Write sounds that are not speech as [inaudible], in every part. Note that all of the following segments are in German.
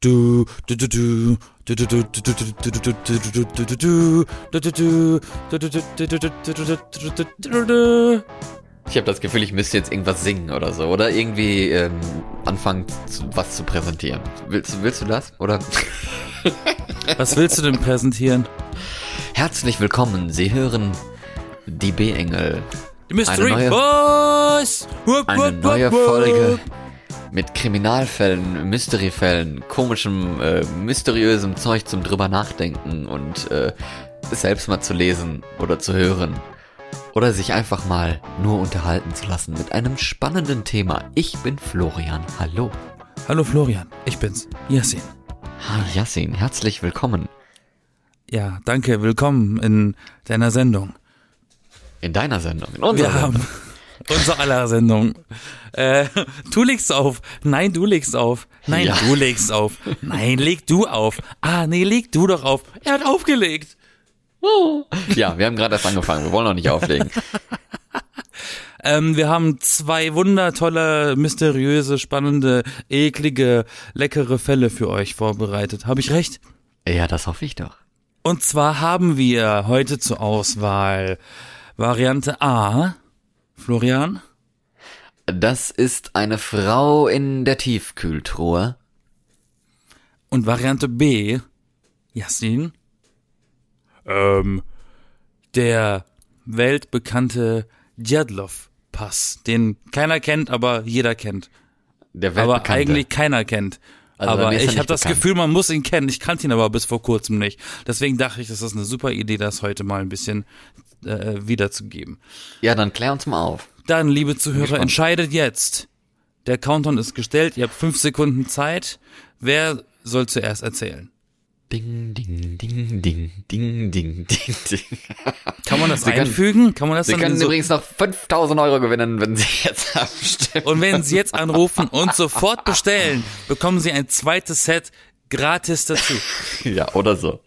Du, du, du, du. Ich habe das Gefühl, ich müsste jetzt irgendwas singen oder so. Oder irgendwie ähm, anfangen, zu, was zu präsentieren. Willst, willst du das? Oder? was willst du denn präsentieren? Herzlich willkommen. Sie hören die B-Engel. Die Mystery eine neue, Boys! Eine neue Folge mit Kriminalfällen, Mysteryfällen, komischem, äh, mysteriösem Zeug zum drüber nachdenken und äh, selbst mal zu lesen oder zu hören. Oder sich einfach mal nur unterhalten zu lassen mit einem spannenden Thema. Ich bin Florian. Hallo. Hallo Florian, ich bin's, Yassin. Hi Yassin, herzlich willkommen Ja, danke, willkommen in deiner Sendung. in deiner Sendung. In unserer Wir Sendung. haben unsere aller Sendung. Äh, du legst auf. Nein, du legst auf. Nein, Ja. du legst auf. Nein, leg du auf. Ah, nee, leg du doch auf. Er hat aufgelegt. Ja, wir haben gerade erst angefangen. Wir wollen noch nicht auflegen. [laughs] Ähm, wir haben zwei wundertolle, mysteriöse, spannende, eklige, leckere Fälle für euch vorbereitet. Habe ich recht? Ja, das hoffe ich doch. Und zwar haben wir heute zur Auswahl Variante A. Florian. Das ist eine Frau in der Tiefkühltruhe. Und Variante B. Yassin. Ähm, der weltbekannte Djatlov-Pass, den keiner kennt, aber jeder kennt. Der Aber Weltbekannte. eigentlich keiner kennt. Also aber er ich habe das. Gefühl, man muss ihn kennen. Ich kannte ihn aber bis vor kurzem nicht. Deswegen dachte ich, das ist eine super Idee, das heute mal ein bisschen äh, wiederzugeben. Ja, dann klär uns mal auf. Dann, liebe Zuhörer, entscheidet jetzt. Der Countdown ist gestellt. Ihr habt fünf Sekunden Zeit. Wer soll zuerst erzählen? Ding, ding, ding, ding, ding, ding, ding, ding. Kann man das Sie einfügen? Kann man das Sie dann können so übrigens noch 5000 Euro gewinnen, wenn Sie jetzt abstimmen. Und wenn Sie jetzt anrufen und sofort bestellen, bekommen Sie ein zweites Set gratis dazu. ja, oder so.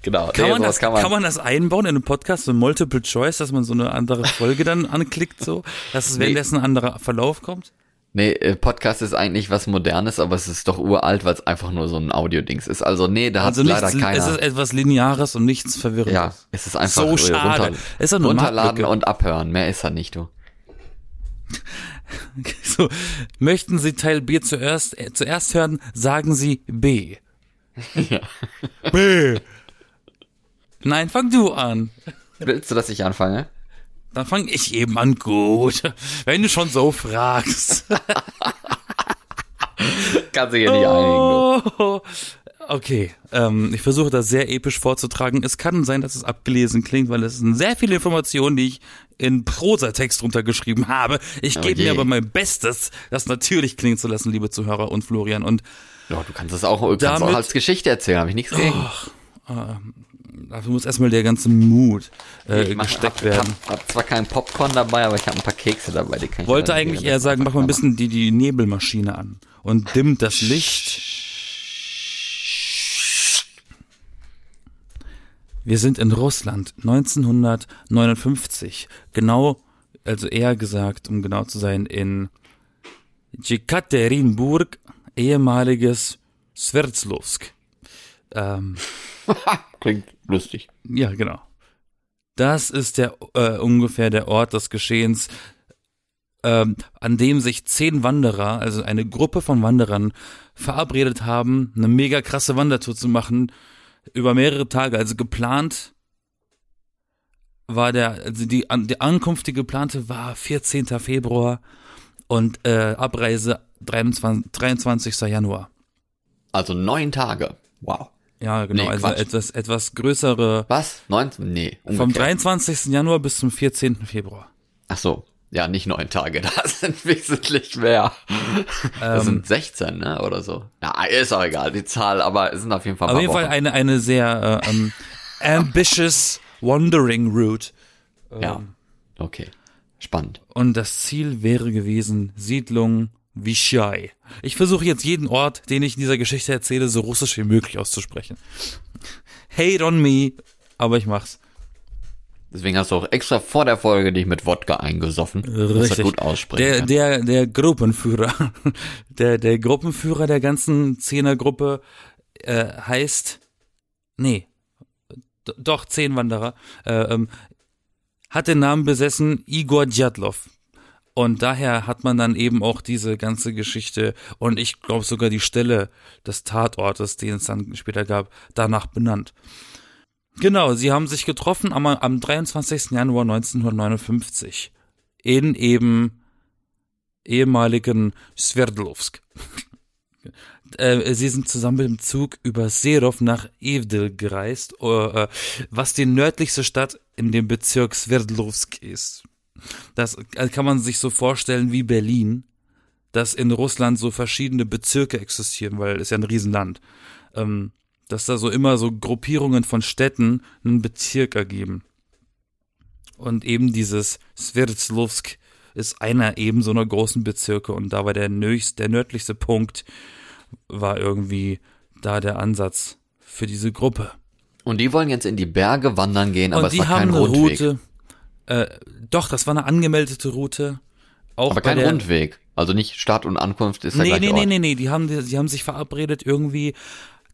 Genau. Kann, nee, man das, kann, man, das einbauen in einem Podcast, so Multiple Choice, dass man so eine andere Folge dann anklickt, so, dass es währenddessen ein anderer Verlauf kommt? Nee, äh, Podcast ist eigentlich was Modernes, aber es ist doch uralt, weil es einfach nur so ein Audio-Dings ist. Also nee, da hat Also leider nichts, keiner. es ist etwas Lineares und nichts Verwirrendes. ja, es ist einfach So äh, schade. runter, Ist eine runterladen Marktlücke. und abhören. Mehr ist er nicht, du. [laughs] So, möchten Sie Teil B zuerst, äh, zuerst hören, sagen Sie B. [laughs] Ja. B. Nein, fang du an. Willst du, dass ich anfange? Dann fange ich eben an. Gut. Wenn du schon so fragst. [laughs] Kannst du hier nicht einigen. Du. Oh, okay, ähm, ich versuche das sehr episch vorzutragen. Es kann sein, dass es abgelesen klingt, weil es sind sehr viele Informationen, die ich in Prosatext runtergeschrieben habe. Ich Oh gebe mir aber mein Bestes, das natürlich klingen zu lassen, liebe Zuhörer und Florian. Und Ja, du kannst es auch, kannst Damit- auch als Geschichte erzählen, habe ich nichts gegen. Dafür muss erstmal der ganze Mut äh, ich mach, gesteckt hab, werden. Hab, hab zwar keinen Popcorn dabei, aber ich habe ein paar Kekse dabei, die kann ich Wollte eigentlich eher sagen, mach mal ein bisschen die, die Nebelmaschine an und dimmt das Licht. Wir sind in Russland 1959. Genau, also eher gesagt, um genau zu sein, in Jekaterinburg, ehemaliges Sverdlovsk. Ähm. [laughs] Klingt lustig. ja, genau. Das ist der äh, ungefähr der Ort des Geschehens, ähm, an dem sich zehn Wanderer, also eine Gruppe von Wanderern, verabredet haben, eine mega krasse Wandertour zu machen über mehrere Tage. Also geplant war der, also die, die Ankunft, die geplante war 14. Februar und äh, Abreise 23, 23. Januar. Also neun Tage. Wow. Ja, genau, Nee, also Quatsch. etwas, etwas größere Was? Neun? Nee. Vom umgekehrt. 23. Januar bis zum 14. Februar. Ach so. Ja, nicht neun Tage, [laughs] das sind wesentlich mehr. Das Ähm, sind 16, ne, oder so. Ja, ist auch egal, die Zahl, aber es sind auf jeden Fall auf jeden Fall eine, eine sehr äh, ähm, [laughs] ambitious wandering route. Ja, okay. Spannend. Und das Ziel wäre gewesen, Siedlung Vichai. Ich versuche jetzt jeden Ort, den ich in dieser Geschichte erzähle, so russisch wie möglich auszusprechen. Hate on me, aber ich mach's. Deswegen hast du auch extra vor der Folge dich mit Wodka eingesoffen. Richtig. Das gut aussprechen. Der, der, der Gruppenführer, [laughs] der, der Gruppenführer der ganzen Zehnergruppe äh, heißt, nee, doch, Zehnwanderer, äh, ähm, hat den Namen besessen Igor Djatlov. Und daher hat man dann eben auch diese ganze Geschichte und ich glaube sogar die Stelle des Tatortes, den es dann später gab, danach benannt. Genau, sie haben sich getroffen am, am 23. Januar 1959 in eben ehemaligen Sverdlovsk. [laughs] Äh, sie sind zusammen im Zug über Serov nach Evdil gereist, äh, was die nördlichste Stadt in dem Bezirk Sverdlovsk ist. Das äh, kann man sich so vorstellen wie Berlin, dass in Russland so verschiedene Bezirke existieren, weil es ja ein Riesenland. Ähm, dass da so immer so Gruppierungen von Städten einen Bezirk ergeben. Und eben dieses Sverdlovsk ist einer eben so einer großen Bezirke und da war der, nöchst, der nördlichste Punkt, war irgendwie da der Ansatz für diese Gruppe. Und die wollen jetzt in die Berge wandern gehen, aber und es war kein eine Rundweg. Route. Äh, doch, das war eine angemeldete Route. Auch aber kein der, Rundweg. Also nicht Start und Ankunft ist der nee, gleiche nee, Ort. nee, nee, nee, die haben, die haben sich verabredet irgendwie,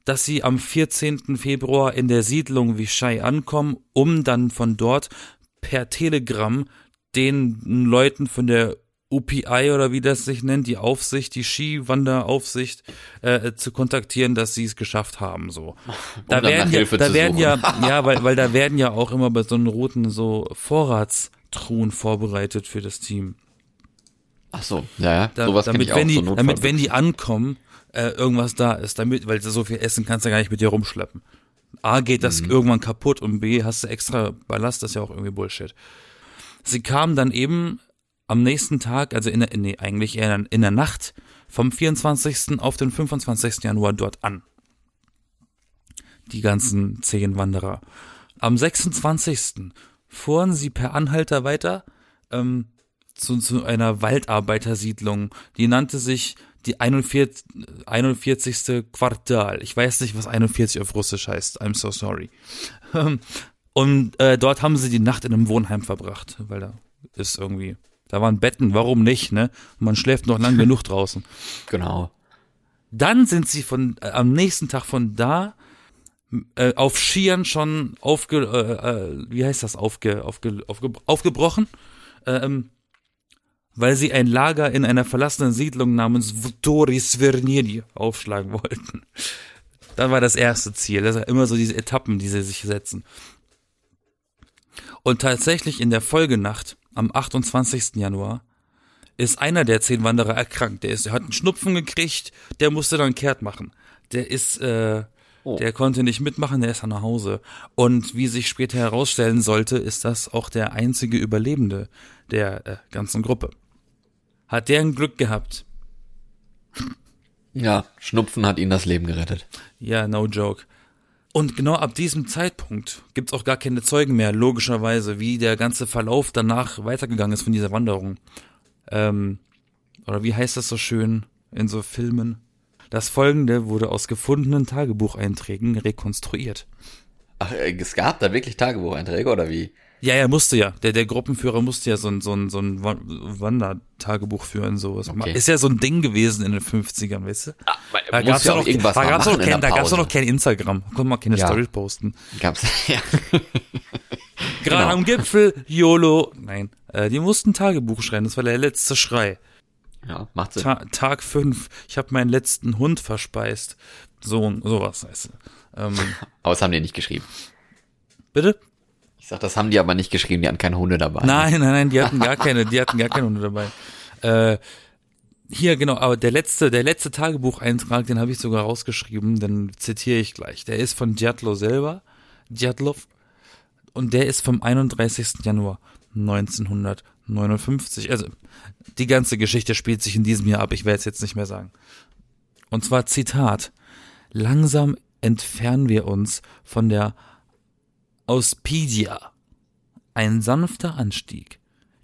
dass sie am 14. Februar in der Siedlung Vichai ankommen, um dann von dort per Telegramm den Leuten von der UPI oder wie das sich nennt, die Aufsicht, die Skiwanderaufsicht, äh, zu kontaktieren, dass sie es geschafft haben. So, [laughs] da dann werden ja, da werden suchen. ja, [laughs] ja, weil, weil da werden ja auch immer bei so einen Routen so Vorratstruhen vorbereitet für das Team. Ach so, ja, ja. Da, sowas damit, ich auch. wenn die, so damit, wenn die ankommen, äh, irgendwas da ist, damit, weil so viel Essen kannst du gar nicht mit dir rumschleppen. A geht das Mhm. irgendwann kaputt und B hast du extra Ballast, das ist ja auch irgendwie Bullshit. Sie kamen dann eben am nächsten Tag, also in der, nee, eigentlich eher in der Nacht vom 24. auf den 25. Januar dort an. Die ganzen zehn Wanderer. Am 26. fuhren sie per Anhalter weiter ähm, zu, zu einer Waldarbeitersiedlung. Die nannte sich die 41, 41. Quartal. Ich weiß nicht, was 41 auf Russisch heißt. I'm so sorry. [laughs] Und äh, dort haben sie die Nacht in einem Wohnheim verbracht, weil da ist irgendwie, da waren Betten, warum nicht, ne? Und man schläft noch lang genug draußen. [laughs] Genau. Dann sind sie von äh, am nächsten Tag von da äh, auf Skiern schon aufge, äh, äh, wie heißt das, aufge, aufge, aufge, aufgebrochen, ähm, weil sie ein Lager in einer verlassenen Siedlung namens Vtori Sverniri aufschlagen wollten. Das war das erste Ziel. Das sind immer so diese Etappen, die sie sich setzen. Und tatsächlich in der Folgenacht am 28. Januar ist einer der zehn Wanderer erkrankt. Der ist, der hat einen Schnupfen gekriegt, der musste dann kehrt machen. Der ist, äh, Oh. der konnte nicht mitmachen, der ist dann nach Hause. Und wie sich später herausstellen sollte, ist das auch der einzige Überlebende der äh, ganzen Gruppe. Hat der ein Glück gehabt? Ja, Schnupfen hat ihnen das Leben gerettet. Ja, no joke. Und genau ab diesem Zeitpunkt gibt's auch gar keine Zeugen mehr, logischerweise, wie der ganze Verlauf danach weitergegangen ist von dieser Wanderung. Ähm, oder wie heißt das so schön in so Filmen? Das folgende wurde aus gefundenen Tagebucheinträgen rekonstruiert. Ach, äh, es gab da wirklich Tagebucheinträge oder wie? Ja, er musste ja. Der, der Gruppenführer musste ja so ein, so ein, so ein Wa- Wandertagebuch führen, sowas. Okay. Ist ja so ein Ding gewesen in den 50ern, weißt du? Da muss gab's ja noch, irgendwas da mal gab's noch in kein, da gab's noch kein Instagram. Konnte man keine Ja. Story posten. Gab's, [laughs] ja. Gerade Genau. am Gipfel, YOLO. Nein, äh, die mussten ein Tagebuch schreiben. Das war der letzte Schrei. ja, macht Sinn. Ta Tag fünf. Ich habe meinen letzten Hund verspeist. So sowas heißt. Ähm, [laughs] Aber das haben die nicht geschrieben. bitte? Ich sag, das haben die aber nicht geschrieben, die hatten keine Hunde dabei. Nein, nein, nein, die hatten gar [laughs] keine, die hatten gar keine Hunde dabei. Äh, hier genau, aber der letzte, der letzte Tagebucheintrag, den habe ich sogar rausgeschrieben, den zitiere ich gleich. Der ist von Djatlo selber, Djatlov, und der ist vom 31. Januar 1959. Also die ganze Geschichte spielt sich in diesem Jahr ab. Ich werde es jetzt nicht mehr sagen. Und zwar Zitat: Langsam entfernen wir uns von der Auspidia. Ein sanfter Anstieg.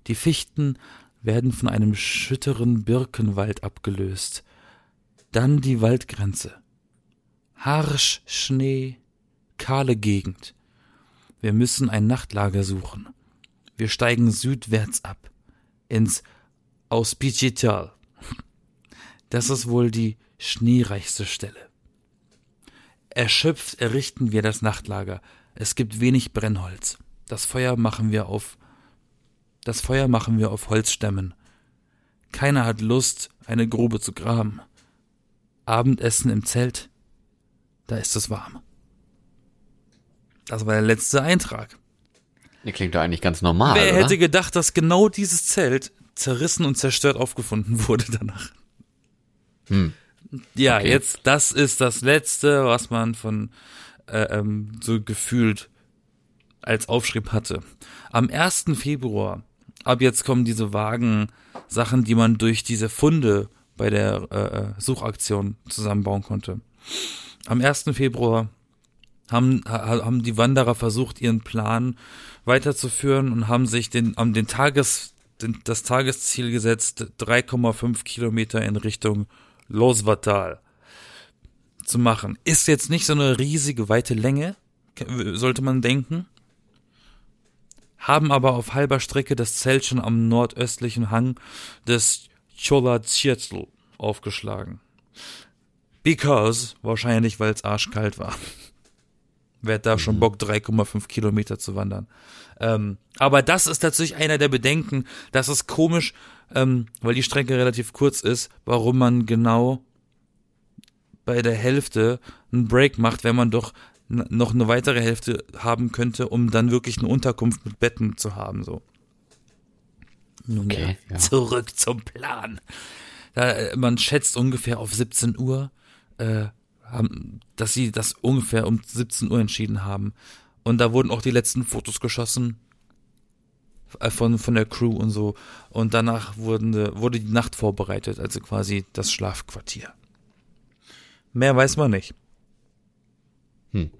Die Fichten werden von einem schütteren Birkenwald abgelöst. Dann die Waldgrenze. Harsch Schnee, kahle Gegend. Wir müssen ein Nachtlager suchen. Wir steigen südwärts ab. Ins Auspicital. Das ist wohl die schneereichste Stelle. Erschöpft errichten wir das Nachtlager. Es gibt wenig Brennholz. Das Feuer machen wir auf das Feuer machen wir auf Holzstämmen. Keiner hat Lust, eine Grube zu graben. Abendessen im Zelt. Da ist es warm. Das war der letzte Eintrag. Der klingt doch eigentlich ganz normal. Wer oder? hätte gedacht, dass genau dieses Zelt zerrissen und zerstört aufgefunden [laughs] wurde danach? Hm. Ja, Okay. jetzt, das ist das Letzte, was man von äh, ähm, so gefühlt als Aufschrieb hatte. Am 1. Februar, ab jetzt kommen diese vagen Sachen, die man durch diese Funde bei der äh, äh, Suchaktion zusammenbauen konnte. Am 1. Februar haben, ha- haben die Wanderer versucht, ihren Plan weiterzuführen und haben sich den, am den Tages, den, das Tagesziel gesetzt, 3,5 Kilometer in Richtung Losvatal zu machen. Ist jetzt nicht so eine riesige weite Länge, sollte man denken. Haben aber auf halber Strecke das Zelt schon am nordöstlichen Hang des Cholazirtl aufgeschlagen. Because, wahrscheinlich weil es arschkalt war. [laughs] Wer hat da schon Bock, 3,5 Kilometer zu wandern? Ähm, aber das ist natürlich einer der Bedenken. Das ist komisch, ähm, weil die Strecke relativ kurz ist, warum man genau bei der Hälfte einen Break macht, wenn man doch noch eine weitere Hälfte haben könnte, um dann wirklich eine Unterkunft mit Betten zu haben, so. Nun Okay, ja, ja. zurück zum Plan. Da, äh, man schätzt ungefähr auf 17 Uhr, äh, haben, dass sie das ungefähr um 17 Uhr entschieden haben. Und da wurden auch die letzten Fotos geschossen äh, von, von der Crew und so. Und danach wurden, äh, wurde die Nacht vorbereitet, also quasi das Schlafquartier. Mehr weiß man nicht. Hm.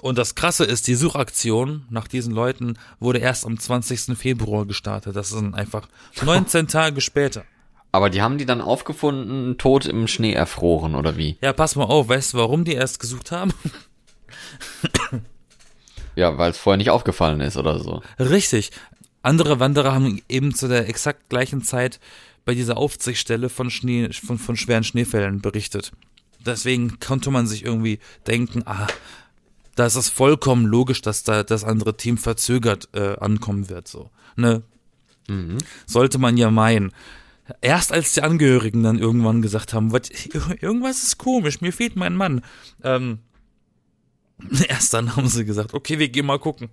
Und das Krasse ist, die Suchaktion nach diesen Leuten wurde erst am 20. Februar gestartet. Das sind einfach 19 [laughs] Tage später. Aber die haben die dann aufgefunden, tot im Schnee erfroren, oder wie? Ja, pass mal auf, weißt du, warum die erst gesucht haben? [laughs] Ja, weil es vorher nicht aufgefallen ist oder so. Richtig. Andere Wanderer haben eben zu der exakt gleichen Zeit bei dieser Aufsichtsstelle von Schnee, von, von schweren Schneefällen berichtet. Deswegen konnte man sich irgendwie denken, ah, da ist es vollkommen logisch, dass da das andere Team verzögert äh, ankommen wird, so. Ne? Mhm. Sollte man ja meinen. Erst als die Angehörigen dann irgendwann gesagt haben, was, irgendwas ist komisch, mir fehlt mein Mann. Ähm, [laughs] erst dann haben sie gesagt, okay, wir gehen mal gucken.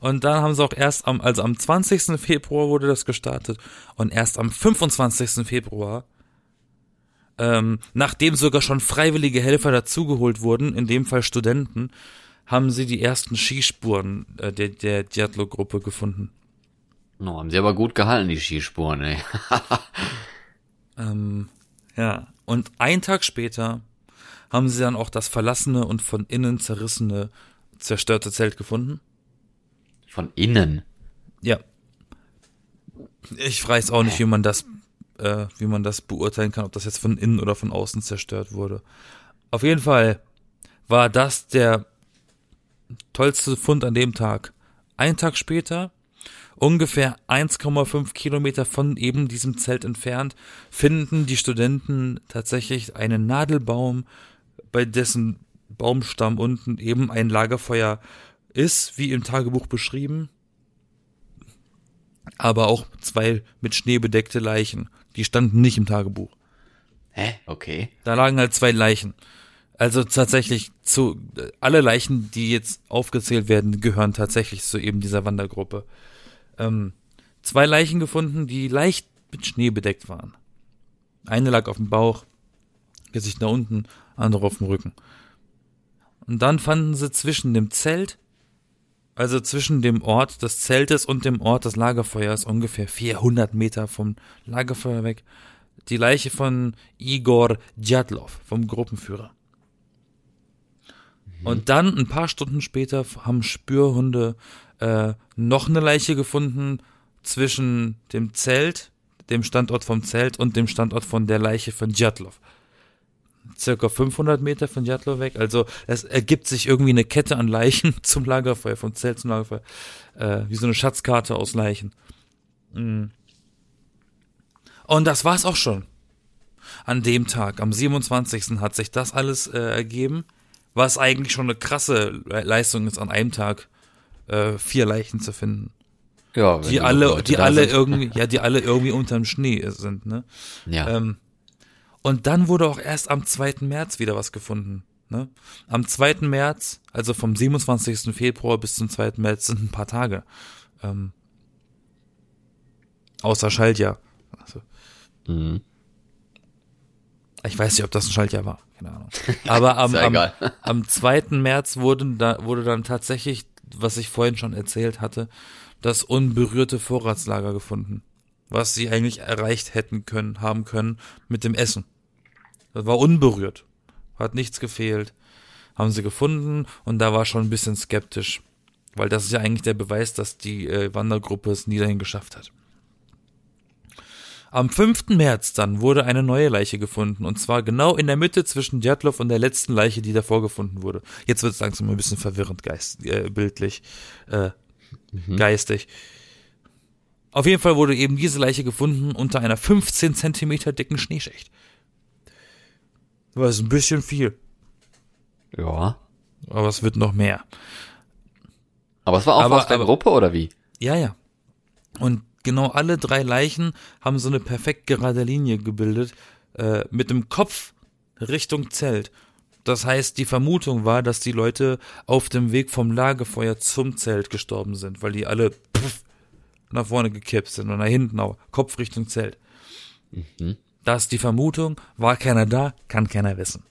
Und dann haben sie auch erst am, also am 20. Februar wurde das gestartet und erst am 25. Februar, ähm, nachdem sogar schon freiwillige Helfer dazugeholt wurden, in dem Fall Studenten, haben sie die ersten Skispuren äh, der, der Diatlo-Gruppe gefunden. No, haben sie aber gut gehalten, die Skispuren, ey. [laughs] Ähm, ja, und einen Tag später haben sie dann auch das verlassene und von innen zerrissene, zerstörte Zelt gefunden. Von innen. Ja. Ich weiß auch nicht, wie man das, äh, wie man das beurteilen kann, ob das jetzt von innen oder von außen zerstört wurde. Auf jeden Fall war das der tollste Fund an dem Tag. Ein Tag später, ungefähr 1,5 Kilometer von eben diesem Zelt entfernt, finden die Studenten tatsächlich einen Nadelbaum, bei dessen Baumstamm unten eben ein Lagerfeuer ist, wie im Tagebuch beschrieben, aber auch zwei mit Schnee bedeckte Leichen. Die standen nicht im Tagebuch. Hä? Okay. Da lagen halt zwei Leichen. Also tatsächlich zu alle Leichen, die jetzt aufgezählt werden, gehören tatsächlich zu eben dieser Wandergruppe. Ähm, zwei Leichen gefunden, die leicht mit Schnee bedeckt waren. Eine lag auf dem Bauch, Gesicht nach unten, andere auf dem Rücken. Und dann fanden sie zwischen dem Zelt, also zwischen dem Ort des Zeltes und dem Ort des Lagerfeuers, ungefähr 400 Meter vom Lagerfeuer weg, die Leiche von Igor Djatlov, vom Gruppenführer. Und dann, ein paar Stunden später, haben Spürhunde äh, noch eine Leiche gefunden zwischen dem Zelt, dem Standort vom Zelt und dem Standort von der Leiche von Djatlov. Circa 500 Meter von Jatlo weg. Also es ergibt sich irgendwie eine Kette an Leichen [laughs] zum Lagerfeuer, vom Zelt zum Lagerfeuer, äh, wie so eine Schatzkarte aus Leichen. Mm. Und das war's auch schon. An dem Tag, am 27. hat sich das alles äh, ergeben, was eigentlich schon eine krasse Leistung ist, an einem Tag äh, vier Leichen zu finden. Ja, die alle, die alle sind. irgendwie, [laughs] ja, die alle irgendwie unterm Schnee sind, ne? Ja. Ähm, und dann wurde auch erst am 2. März wieder was gefunden. Ne? Am 2. März, also vom 27. Februar bis zum 2. März sind ein paar Tage. Ähm, außer Schaltjahr. Also, mhm. Ich weiß nicht, ob das ein Schaltjahr war. Keine Ahnung. Aber [laughs] am, am, am 2. März wurde, da, wurde dann tatsächlich, was ich vorhin schon erzählt hatte, das unberührte Vorratslager gefunden. Was sie eigentlich erreicht hätten können, haben können mit dem Essen. Das war unberührt. Hat nichts gefehlt. Haben sie gefunden und da war schon ein bisschen skeptisch. Weil das ist ja eigentlich der Beweis, dass die äh, Wandergruppe es nie dahin geschafft hat. Am 5. März dann wurde eine neue Leiche gefunden und zwar genau in der Mitte zwischen Djatlov und der letzten Leiche, die davor gefunden wurde. Jetzt wird es langsam ein bisschen verwirrend geist, äh, bildlich, äh, mhm. geistig. Auf jeden Fall wurde eben diese Leiche gefunden unter einer 15 Zentimeter dicken Schneeschicht. Das ist ein bisschen viel. Ja. Aber es wird noch mehr. Aber es war auch aber, aus der aber, Gruppe oder wie? Ja, ja. Und genau alle drei Leichen haben so eine perfekt gerade Linie gebildet, äh, mit dem Kopf Richtung Zelt. Das heißt, die Vermutung war, dass die Leute auf dem Weg vom Lagerfeuer zum Zelt gestorben sind, weil die alle pff, nach vorne gekippt sind und nach hinten auch, Kopf Richtung Zelt. Mhm. Das ist die Vermutung, war keiner da, kann keiner wissen.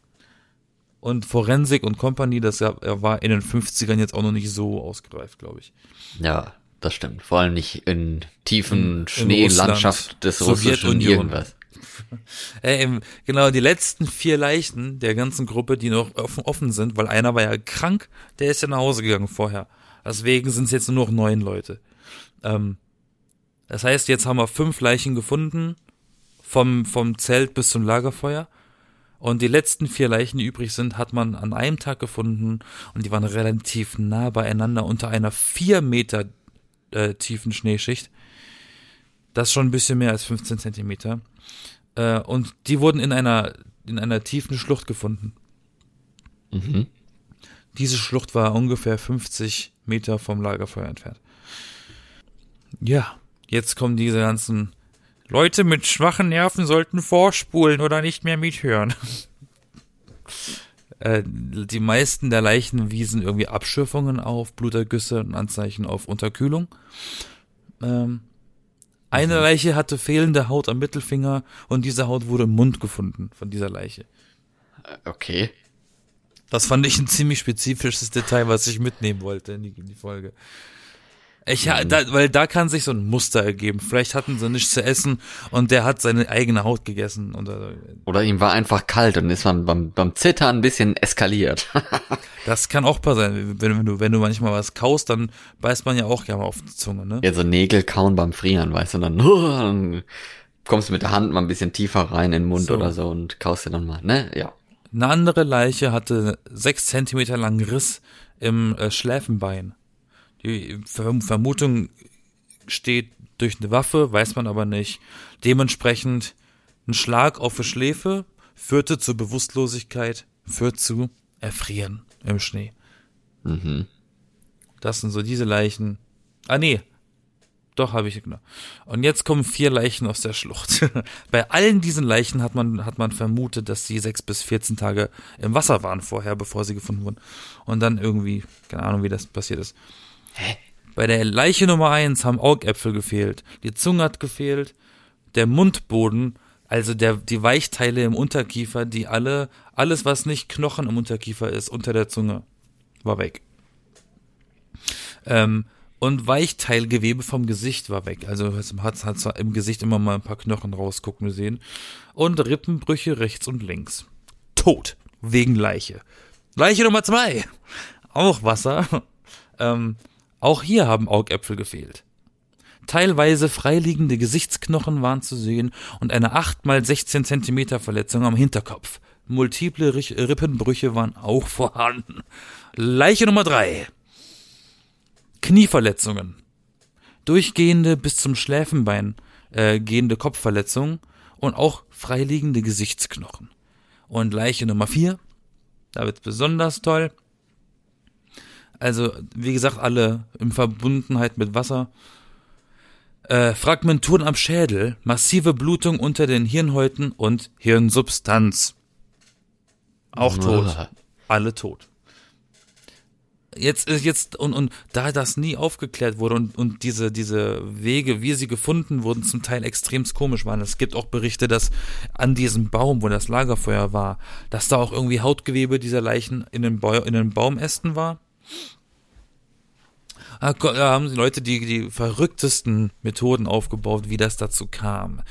Und Forensik und Company, das war in den 50ern jetzt auch noch nicht so ausgereift, glaube ich. Ja, das stimmt. Vor allem nicht in tiefen in, Schneelandschaft des russischen irgendwas. [laughs] Äh, genau, die letzten vier Leichen der ganzen Gruppe, die noch offen, offen sind, weil einer war ja krank, der ist ja nach Hause gegangen vorher. Deswegen sind es jetzt nur noch neun Leute. Ähm, das heißt, jetzt haben wir fünf Leichen gefunden vom, vom Zelt bis zum Lagerfeuer. Und die letzten vier Leichen, die übrig sind, hat man an einem Tag gefunden und die waren relativ nah beieinander unter einer vier Meter äh, tiefen Schneeschicht. Das ist schon ein bisschen mehr als 15 Zentimeter. Äh, und die wurden in einer, in einer tiefen Schlucht gefunden. Mhm. Diese Schlucht war ungefähr 50 Meter vom Lagerfeuer entfernt. Ja, jetzt kommen diese ganzen Leute mit schwachen Nerven sollten vorspulen oder nicht mehr mithören. [laughs] äh, die meisten der Leichen wiesen irgendwie Abschürfungen auf, Blutergüsse und Anzeichen auf Unterkühlung. Ähm, eine mhm. Leiche hatte fehlende Haut am Mittelfinger und diese Haut wurde im Mund gefunden von dieser Leiche. Äh, okay. Das fand ich ein ziemlich spezifisches Detail, was ich mitnehmen wollte in die, in die Folge. Ich, mhm. da, weil da kann sich so ein Muster ergeben. Vielleicht hatten sie nichts zu essen und der hat seine eigene Haut gegessen. Und, äh, Oder ihm war einfach kalt und ist man beim, beim Zittern ein bisschen eskaliert. [laughs] das kann auch passieren. Wenn, wenn, du, wenn du manchmal was kaust, dann beißt man ja auch gerne auf die Zunge, ne? Ja, so Nägel kauen beim Frieren, weißt du, dann, [laughs] dann kommst du mit der Hand mal ein bisschen tiefer rein in den Mund so. oder so und kaust dir dann mal, ne? Ja. Eine andere Leiche hatte sechs Zentimeter langen Riss im äh, Schläfenbein. Die Vermutung steht durch eine Waffe, weiß man aber nicht. Dementsprechend ein Schlag auf die Schläfe führte zur Bewusstlosigkeit, führt zu Erfrieren im Schnee. Mhm. Das sind so diese Leichen. Ah nee, doch habe ich genau. Und jetzt kommen vier Leichen aus der Schlucht. [laughs] Bei allen diesen Leichen hat man hat man vermutet, dass sie sechs bis 14 Tage im Wasser waren vorher, bevor sie gefunden wurden. Und dann irgendwie, keine Ahnung, wie das passiert ist. Hä? Bei der Leiche Nummer eins haben Augäpfel gefehlt, die Zunge hat gefehlt, der Mundboden, also der, die Weichteile im Unterkiefer, die alle, alles was nicht Knochen im Unterkiefer ist, unter der Zunge, war weg. Ähm, und Weichteilgewebe vom Gesicht war weg. Also hat, hat zwar im Gesicht immer mal ein paar Knochen rausgucken gesehen. Und Rippenbrüche rechts und links. Tot. Wegen Leiche. Leiche Nummer zwei. Auch Wasser. [laughs] Ähm, auch hier haben Augäpfel gefehlt. Teilweise freiliegende Gesichtsknochen waren zu sehen und eine 8 mal 16 Zentimeter Verletzung am Hinterkopf. multiple Rippenbrüche waren auch vorhanden. Leiche Nummer drei. Knieverletzungen. Durchgehende bis zum Schläfenbein äh, gehende Kopfverletzungen und auch freiliegende Gesichtsknochen. Und Leiche Nummer vier. Da wird besonders toll. Also, wie gesagt, alle in Verbundenheit mit Wasser. Äh, Fragmenturen am Schädel, massive Blutung unter den Hirnhäuten und Hirnsubstanz. Auch tot. Alle tot. Jetzt ist jetzt und und da das nie aufgeklärt wurde und und diese diese Wege, wie sie gefunden wurden, zum Teil extremst komisch waren. Es gibt auch Berichte, dass an diesem Baum, wo das Lagerfeuer war, dass da auch irgendwie Hautgewebe dieser Leichen in den, Bäu in den Baumästen war. Da haben die Leute die, die verrücktesten Methoden aufgebaut, wie das dazu kam.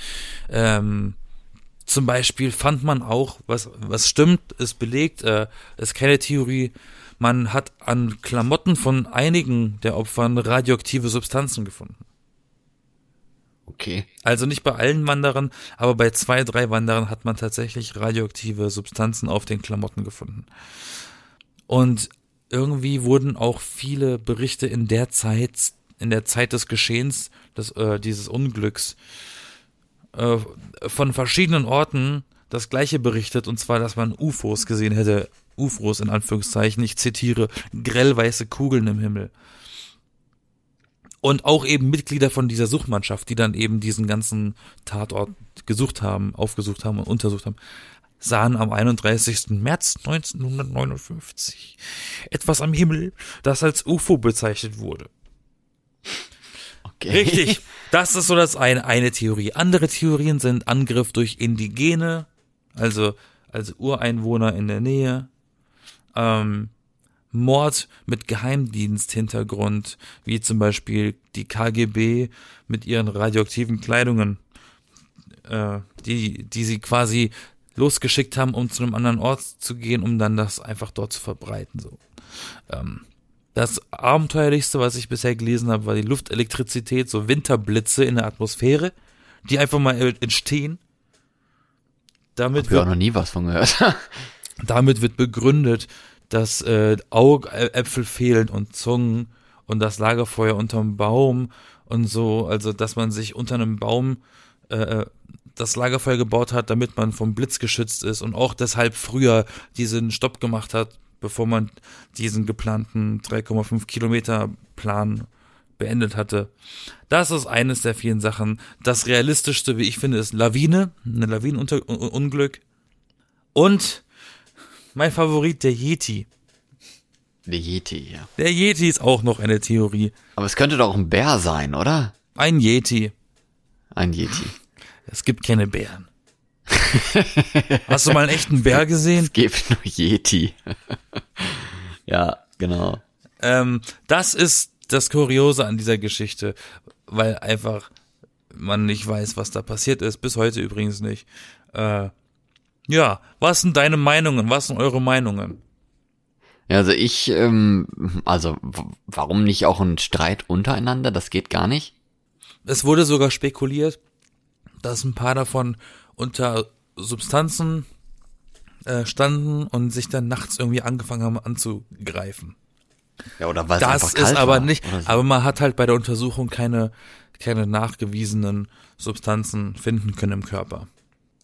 Ähm, zum Beispiel fand man auch, was, was stimmt, ist belegt, äh, ist keine Theorie, man hat an Klamotten von einigen der Opfern radioaktive Substanzen gefunden. Okay. Also nicht bei allen Wanderern, aber bei zwei, drei Wanderern hat man tatsächlich radioaktive Substanzen auf den Klamotten gefunden. Und irgendwie wurden auch viele Berichte in der Zeit, in der Zeit des Geschehens, des, äh, dieses Unglücks, äh, von verschiedenen Orten das gleiche berichtet, und zwar, dass man UFOs gesehen hätte. UFOs in Anführungszeichen, ich zitiere, grellweiße Kugeln im Himmel. Und auch eben Mitglieder von dieser Suchmannschaft, die dann eben diesen ganzen Tatort gesucht haben, aufgesucht haben und untersucht haben, sahen am 31. März 1959 etwas am Himmel, das als UFO bezeichnet wurde. Okay. Richtig. Das ist so das eine, eine Theorie. Andere Theorien sind Angriff durch Indigene, also, also Ureinwohner in der Nähe, ähm, Mord mit Geheimdiensthintergrund, wie zum Beispiel die KGB mit ihren radioaktiven Kleidungen, äh, die, die sie quasi losgeschickt haben, um zu einem anderen Ort zu gehen, um dann das einfach dort zu verbreiten. So. Ähm, das abenteuerlichste, was ich bisher gelesen habe, war die Luftelektrizität, so Winterblitze in der Atmosphäre, die einfach mal entstehen. Damit Hab ich auch noch nie was von gehört. [laughs] damit wird begründet, dass äh, Augäpfel fehlen und Zungen und das Lagerfeuer unterm Baum und so, also dass man sich unter einem Baum äh, das Lagerfeuer gebaut hat, damit man vom Blitz geschützt ist und auch deshalb früher diesen Stopp gemacht hat, bevor man diesen geplanten 3,5 Kilometer Plan beendet hatte. Das ist eines der vielen Sachen. Das realistischste, wie ich finde, ist Lawine, eine Lawinenunglück. Und mein Favorit, der Yeti. Der Yeti, ja. Der Yeti ist auch noch eine Theorie. Aber es könnte doch ein Bär sein, oder? Ein Yeti. Ein Yeti. Es gibt keine Bären. Hast du mal einen echten Bär gesehen? Es gibt nur Yeti. ja, genau. Ähm, das ist das Kuriose an dieser Geschichte, weil einfach man nicht weiß, was da passiert ist. Bis heute übrigens nicht. Äh, ja, was sind deine Meinungen? Was sind eure Meinungen? Ja, also ich, ähm, also warum nicht auch ein Streit untereinander? Das geht gar nicht. Es wurde sogar spekuliert, dass ein paar davon unter Substanzen äh, standen und sich dann nachts irgendwie angefangen haben anzugreifen. Ja, oder weil es Das einfach kalt ist aber war nicht, so. aber man hat halt bei der Untersuchung keine, keine nachgewiesenen Substanzen finden können im Körper.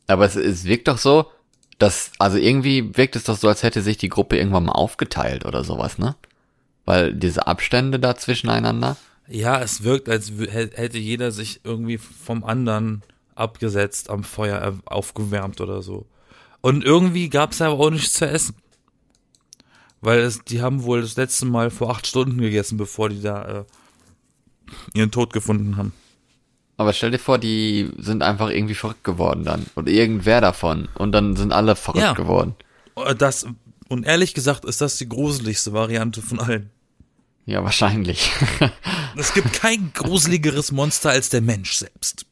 Aber es, es wirkt doch so, dass, also irgendwie wirkt es doch so, als hätte sich die Gruppe irgendwann mal aufgeteilt oder sowas, ne? Weil diese Abstände da zwischeneinander. Ja, es wirkt, als hätte jeder sich irgendwie vom anderen abgesetzt, am Feuer er- aufgewärmt oder so. Und irgendwie gab es aber auch nichts zu essen. Weil es, die haben wohl das letzte Mal vor acht Stunden gegessen, bevor die da äh, ihren Tod gefunden haben. Aber stell dir vor, die sind einfach irgendwie verrückt geworden dann. Oder irgendwer davon. Und dann sind alle verrückt Ja. geworden. Äh, Das, und ehrlich gesagt ist das die gruseligste Variante von allen. Ja, wahrscheinlich. [laughs] Es gibt kein gruseligeres Monster als der Mensch selbst.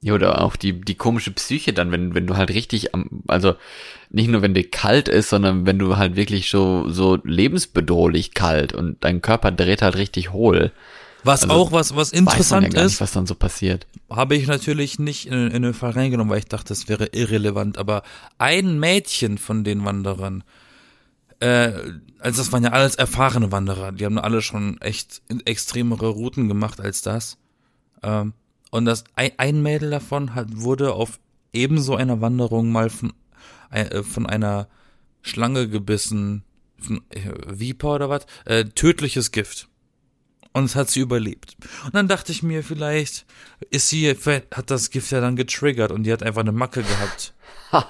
Ja, oder auch die, die komische Psyche dann, wenn, wenn du halt richtig am, also nicht nur wenn dir kalt ist, sondern wenn du halt wirklich so, so lebensbedrohlich kalt und dein Körper dreht halt richtig hohl. Was Also, auch was, was man ja interessant gar nicht, ist, was dann so passiert. habe ich natürlich nicht in, in den Fall reingenommen, weil ich dachte, das wäre irrelevant. Aber ein Mädchen von den Wanderern, äh, also das waren ja alles erfahrene Wanderer, die haben alle schon echt extremere Routen gemacht als das. Ähm, und das ein, ein Mädel davon hat, wurde auf ebenso einer Wanderung mal von, äh, von einer Schlange gebissen, von, äh, Viper oder was, äh, tödliches Gift. Und es hat sie überlebt. Und dann dachte ich mir, vielleicht ist sie, vielleicht hat das Gift ja dann getriggert und die hat einfach eine Macke gehabt. [laughs]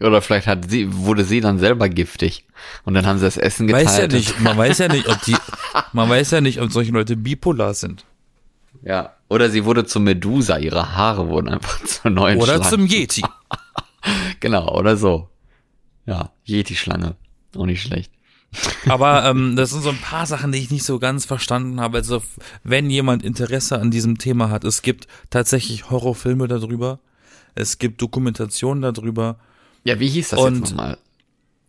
Oder vielleicht hat sie, wurde sie dann selber giftig. Und dann haben sie das Essen geteilt. Weiß ja nicht, man weiß ja nicht, ob die, [laughs] man weiß ja nicht, ob solche Leute bipolar sind. Ja. Oder sie wurde zur Medusa, ihre Haare wurden einfach [laughs] zur neuen Oder Schlange. zum Yeti. [laughs] Genau, oder so. Ja, Yeti-Schlange. Auch nicht schlecht. [laughs] Aber ähm, das sind so ein paar Sachen, die ich nicht so ganz verstanden habe. Also wenn jemand Interesse an diesem Thema hat, es gibt tatsächlich Horrorfilme darüber, es gibt Dokumentationen darüber. Ja, wie hieß das Und- jetzt nochmal?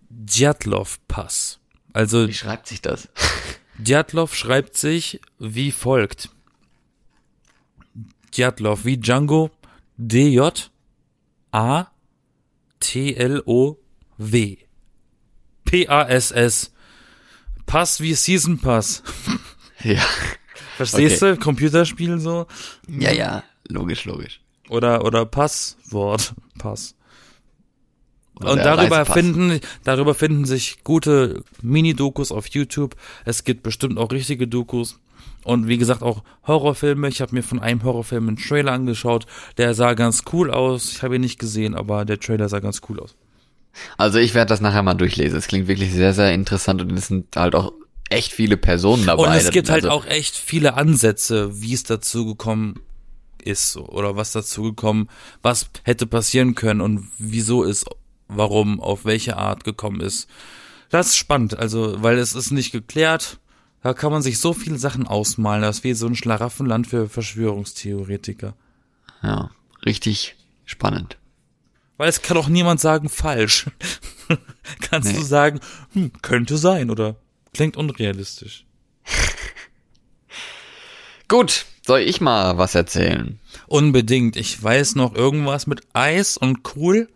Djatlov Pass. Also Wie schreibt sich das? Djatlov schreibt sich wie folgt. Djatlov wie Django DJ A T L O W P A S S Pass wie Season Pass. ja. Verstehst du? Computerspiel so Ja, ja, logisch, logisch. oder oder Passwort Pass. Oder Und darüber Reisepass. finden, darüber finden sich gute Mini-Dokus auf YouTube. Es gibt bestimmt auch richtige Dokus. Und wie gesagt, auch Horrorfilme. Ich habe mir von einem Horrorfilm einen Trailer angeschaut. Der sah ganz cool aus. Ich habe ihn nicht gesehen, aber der Trailer sah ganz cool aus. Also ich werde das nachher mal durchlesen. Es klingt wirklich sehr, sehr interessant und es sind halt auch echt viele Personen dabei. Und es gibt halt also, auch echt viele Ansätze, wie es dazu gekommen ist oder was dazu gekommen, was hätte passieren können und wieso es, warum, auf welche Art gekommen ist. Das ist spannend, also, weil es ist nicht geklärt. Da kann man sich so viele Sachen ausmalen. Das ist wie so ein Schlaraffenland für Verschwörungstheoretiker. Ja, richtig spannend. Weil es kann auch niemand sagen falsch. [laughs] Kannst Nee. du sagen, hm, könnte sein oder klingt unrealistisch. [laughs] Gut, soll ich mal was erzählen? Unbedingt. Ich weiß noch irgendwas mit Eis und cool.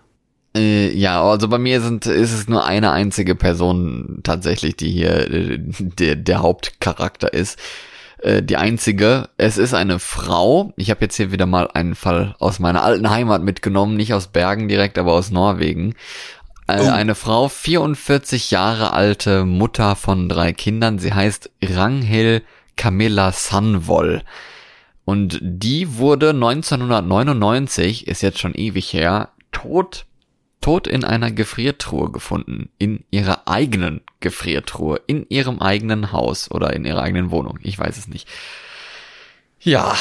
Äh, ja, also bei mir sind, ist es nur eine einzige Person tatsächlich, die hier äh, der, der Hauptcharakter ist. Äh, die einzige. Es ist eine Frau. Ich habe jetzt hier wieder mal einen Fall aus meiner alten Heimat mitgenommen, nicht aus Bergen direkt, aber aus Norwegen. Äh, Oh. Eine Frau, 44 Jahre alte Mutter von drei Kindern. Sie heißt Ranghil Camilla Sanvoll. Und die wurde 1999, ist jetzt schon ewig her, tot, tot in einer Gefriertruhe gefunden. In ihrer eigenen Gefriertruhe. In ihrem eigenen Haus oder in ihrer eigenen Wohnung. Ich weiß es nicht. Ja,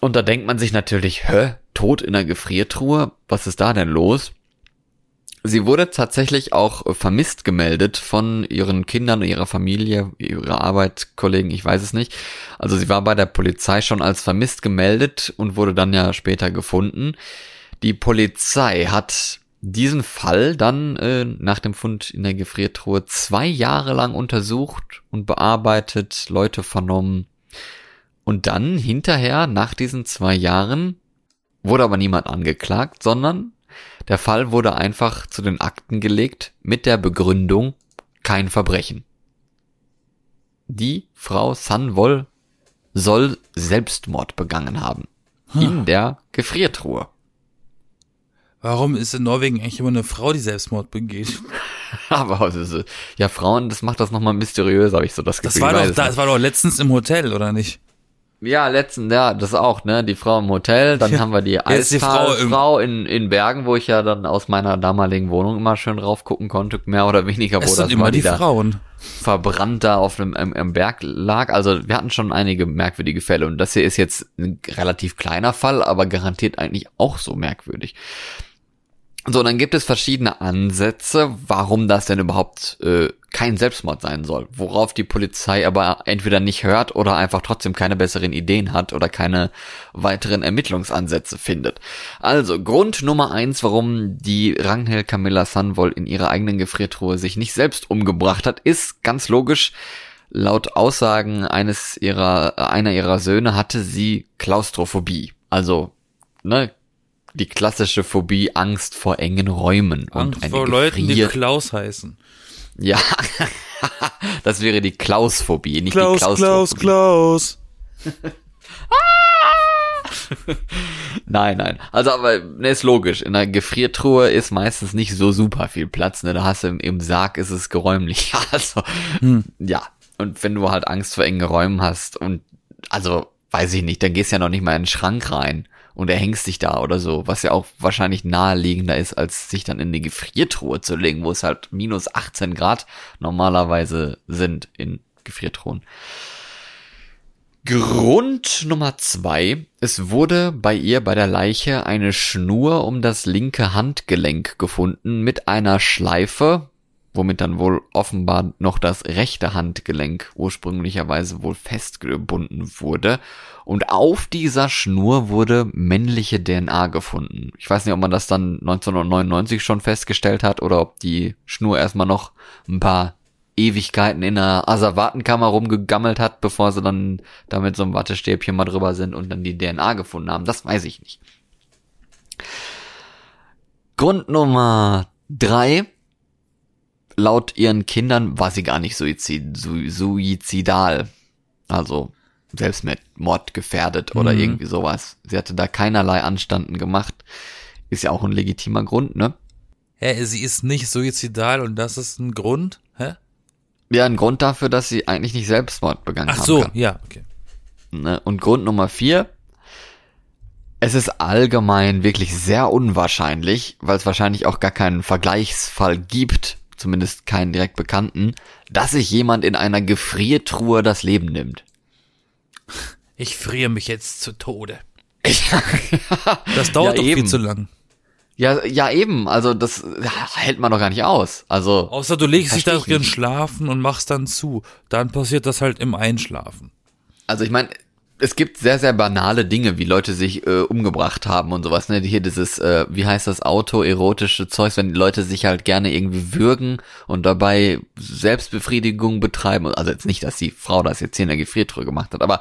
und da denkt man sich natürlich, hä, tot in einer Gefriertruhe? Was ist da denn los? Sie wurde tatsächlich auch äh, vermisst gemeldet von ihren Kindern, ihrer Familie, ihrer Arbeitskollegen, ich weiß es nicht. Also sie war bei der Polizei schon als vermisst gemeldet und wurde dann ja später gefunden. Die Polizei hat diesen Fall dann äh, nach dem Fund in der Gefriertruhe zwei Jahre lang untersucht und bearbeitet, Leute vernommen. Und dann hinterher, nach diesen zwei Jahren, wurde aber niemand angeklagt, sondern der Fall wurde einfach zu den Akten gelegt mit der Begründung kein Verbrechen. Die Frau Sanwoll soll Selbstmord begangen haben. In der Gefriertruhe. Warum ist in Norwegen eigentlich immer eine Frau, die Selbstmord begeht? [laughs] Aber ist, ja, Frauen, das macht das nochmal mysteriös, habe ich so das Das Gefühl. war Ich weiß doch, das war doch letztens im Hotel, oder nicht? Ja, letzten, ja, das auch, ne? Die Frau im Hotel, dann Ja, haben wir die jetzt die Frau im- Frau in, in Bergen, wo ich ja dann aus meiner damaligen Wohnung immer schön raufgucken konnte, mehr oder weniger, wo Es das sind immer war, die da Frauen. verbrannt da auf dem im, im Berg lag. Also wir hatten schon einige merkwürdige Fälle und das hier ist jetzt ein relativ kleiner Fall, aber garantiert eigentlich auch so merkwürdig. So, dann gibt es verschiedene Ansätze, warum das denn überhaupt äh, kein Selbstmord sein soll. Worauf die Polizei aber entweder nicht hört oder einfach trotzdem keine besseren Ideen hat oder keine weiteren Ermittlungsansätze findet. Also, Grund Nummer eins, warum die Rangel Camilla Sanvoll in ihrer eigenen Gefriertruhe sich nicht selbst umgebracht hat, ist ganz logisch, Laut Aussagen eines ihrer, einer ihrer Söhne hatte sie Klaustrophobie. Also, ne, die klassische Phobie, Angst vor engen Räumen. Angst und vor Leuten, die Klaus heißen. Ja, [laughs] das wäre die Klausphobie, nicht Klaus, die Klaustrophobie. Klaus, Klaus. [laughs] Nein, nein. Also, aber, ne, ist logisch. In einer Gefriertruhe ist meistens nicht so super viel Platz, ne. Da hast du im, im Sarg ist es geräumlich. [laughs] Also, ja. Und wenn du halt Angst vor engen Räumen hast und, also, weiß ich nicht, dann gehst du ja noch nicht mal in den Schrank rein und erhängst dich da oder so, was ja auch wahrscheinlich naheliegender ist, als sich dann in die Gefriertruhe zu legen, wo es halt minus 18 Grad normalerweise sind in Gefriertruhen. Grund Nummer zwei. Es wurde bei ihr bei der Leiche eine Schnur um das linke Handgelenk gefunden mit einer Schleife, womit dann wohl offenbar noch das rechte Handgelenk ursprünglicherweise wohl festgebunden wurde. Und auf dieser Schnur wurde männliche DNA gefunden. Ich weiß nicht, ob man das dann 1999 schon festgestellt hat oder ob die Schnur erstmal noch ein paar Ewigkeiten in einer Asservatenkammer rumgegammelt hat, bevor sie dann da mit so einem Wattestäbchen mal drüber sind und dann die DNA gefunden haben. Das weiß ich nicht. Grund Nummer drei. Laut ihren Kindern war sie gar nicht suizid, su suizidal. Also selbst mit Mord gefährdet oder Mhm. irgendwie sowas. Sie hatte da keinerlei Anstanden gemacht. Ist ja auch ein legitimer Grund, ne? Hä, sie ist nicht suizidal und das ist ein Grund? Hä? Ja, ein Grund dafür, dass sie eigentlich nicht Selbstmord begangen Ach haben so, ja, okay. Ne? Und Grund Nummer vier. Es ist allgemein wirklich sehr unwahrscheinlich, weil es wahrscheinlich auch gar keinen Vergleichsfall gibt, zumindest keinen direkt bekannten, dass sich jemand in einer Gefriertruhe das Leben nimmt. Ich friere mich jetzt zu Tode. [laughs] Das dauert Ja, doch viel eben. zu lang. ja, ja eben, also das hält man doch gar nicht aus. Also Außer du legst dich da drin schlafen und machst dann zu. Dann passiert das halt im Einschlafen. Also ich meine, es gibt sehr, sehr banale Dinge, wie Leute sich äh, umgebracht haben und sowas. Ne? Hier dieses, äh, wie heißt das, autoerotische Zeugs, wenn die Leute sich halt gerne irgendwie würgen und dabei Selbstbefriedigung betreiben. Also jetzt nicht, dass die Frau das jetzt hier in der Gefriertruhe gemacht hat, aber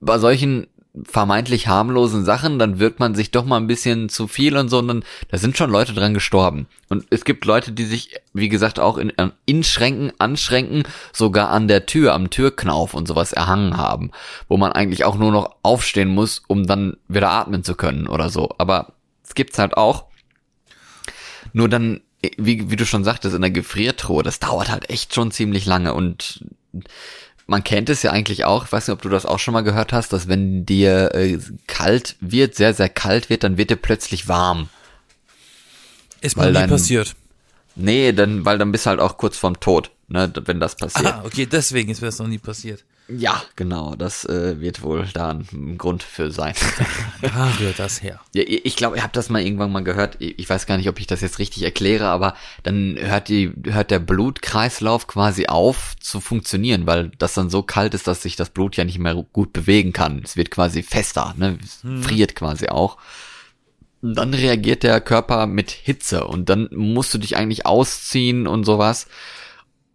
bei solchen vermeintlich harmlosen Sachen, dann wirkt man sich doch mal ein bisschen zu viel und so, und dann, da sind schon Leute dran gestorben. Und es gibt Leute, die sich, wie gesagt, auch in, in Schränken, anschränken, sogar an der Tür, am Türknauf und sowas erhangen haben, wo man eigentlich auch nur noch aufstehen muss, um dann wieder atmen zu können oder so. Aber es gibt's halt auch. Nur dann, wie, wie du schon sagtest, in der Gefriertruhe, das dauert halt echt schon ziemlich lange und man kennt es ja eigentlich auch, ich weiß nicht, ob du das auch schon mal gehört hast, dass wenn dir äh, kalt wird, sehr, sehr kalt wird, dann wird dir plötzlich warm. Ist mir nie dein- passiert. Nee, dann, weil dann bist du halt auch kurz vorm Tod, ne, wenn das passiert. Ah, okay, deswegen ist mir das noch nie passiert. Ja, genau, das äh, wird wohl da ein Grund für sein. [laughs] Da rührt das her. Ja, ich glaube, ihr habt das mal irgendwann mal gehört. Ich weiß gar nicht, ob ich das jetzt richtig erkläre, aber dann hört die, hört der Blutkreislauf quasi auf zu funktionieren, weil das dann so kalt ist, dass sich das Blut ja nicht mehr gut bewegen kann. Es wird quasi fester, ne? Es friert quasi auch. Und Dann reagiert der Körper mit Hitze und dann musst du dich eigentlich ausziehen und sowas.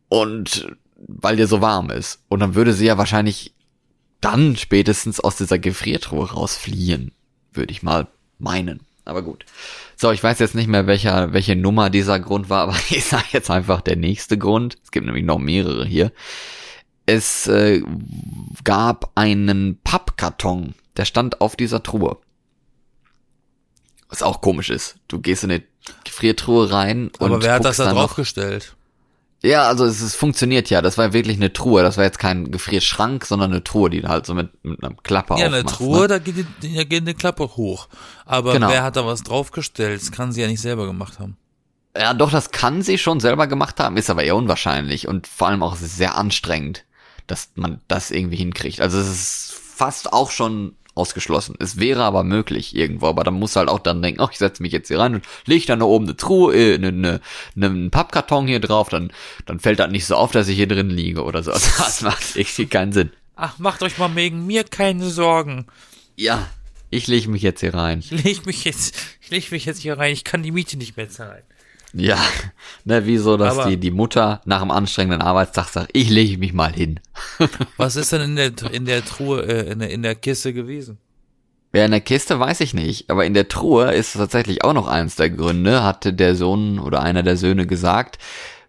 Und weil dir so warm ist. Und dann würde sie ja wahrscheinlich dann spätestens aus dieser Gefriertruhe rausfliehen, würde ich mal meinen. Aber gut. So, ich weiß jetzt nicht mehr, welcher, welche Nummer dieser Grund war, [laughs] aber ich sage jetzt einfach der nächste Grund. Es gibt nämlich noch mehrere hier. Es äh, gab einen Pappkarton, der stand auf dieser Truhe. Was auch komisch ist. Du gehst in eine Gefriertruhe rein und Aber wer hat das da draufgestellt? Ja, also es, es funktioniert ja. Das war wirklich eine Truhe. Das war jetzt kein Gefrierschrank, sondern eine Truhe, die halt so mit, mit einer Klappe Ja, eine Truhe, Ne? da geht die, da geht eine Klappe hoch. Aber Genau. wer hat da was draufgestellt? Das kann sie ja nicht selber gemacht haben. Ja, doch, das kann sie schon selber gemacht haben, ist aber eher unwahrscheinlich und vor allem auch sehr anstrengend, dass man das irgendwie hinkriegt. Also es ist fast auch schon ausgeschlossen. Es wäre aber möglich irgendwo, aber dann musst du halt auch dann denken, ach, ich setze mich jetzt hier rein und leg dann da oben eine Truhe, äh, eine, eine, einen Pappkarton hier drauf, dann, dann fällt das nicht so auf, dass ich hier drin liege oder so. Also [laughs] das macht irgendwie keinen Sinn. Ach, macht euch mal wegen mir keine Sorgen. Ja, ich lege mich jetzt hier rein. Ich leg mich jetzt, ich leg mich jetzt hier rein. Ich kann die Miete nicht mehr zahlen. Ja, ne, wie so, dass Aber- die, die Mutter nach einem anstrengenden Arbeitstag sagt, ich lege mich mal hin. [laughs] Was ist denn in der, in der Truhe, äh, in der, in der Kiste gewesen? Ja, in der Kiste weiß ich nicht, aber in der Truhe ist tatsächlich auch noch eins der Gründe, hatte der Sohn oder einer der Söhne gesagt.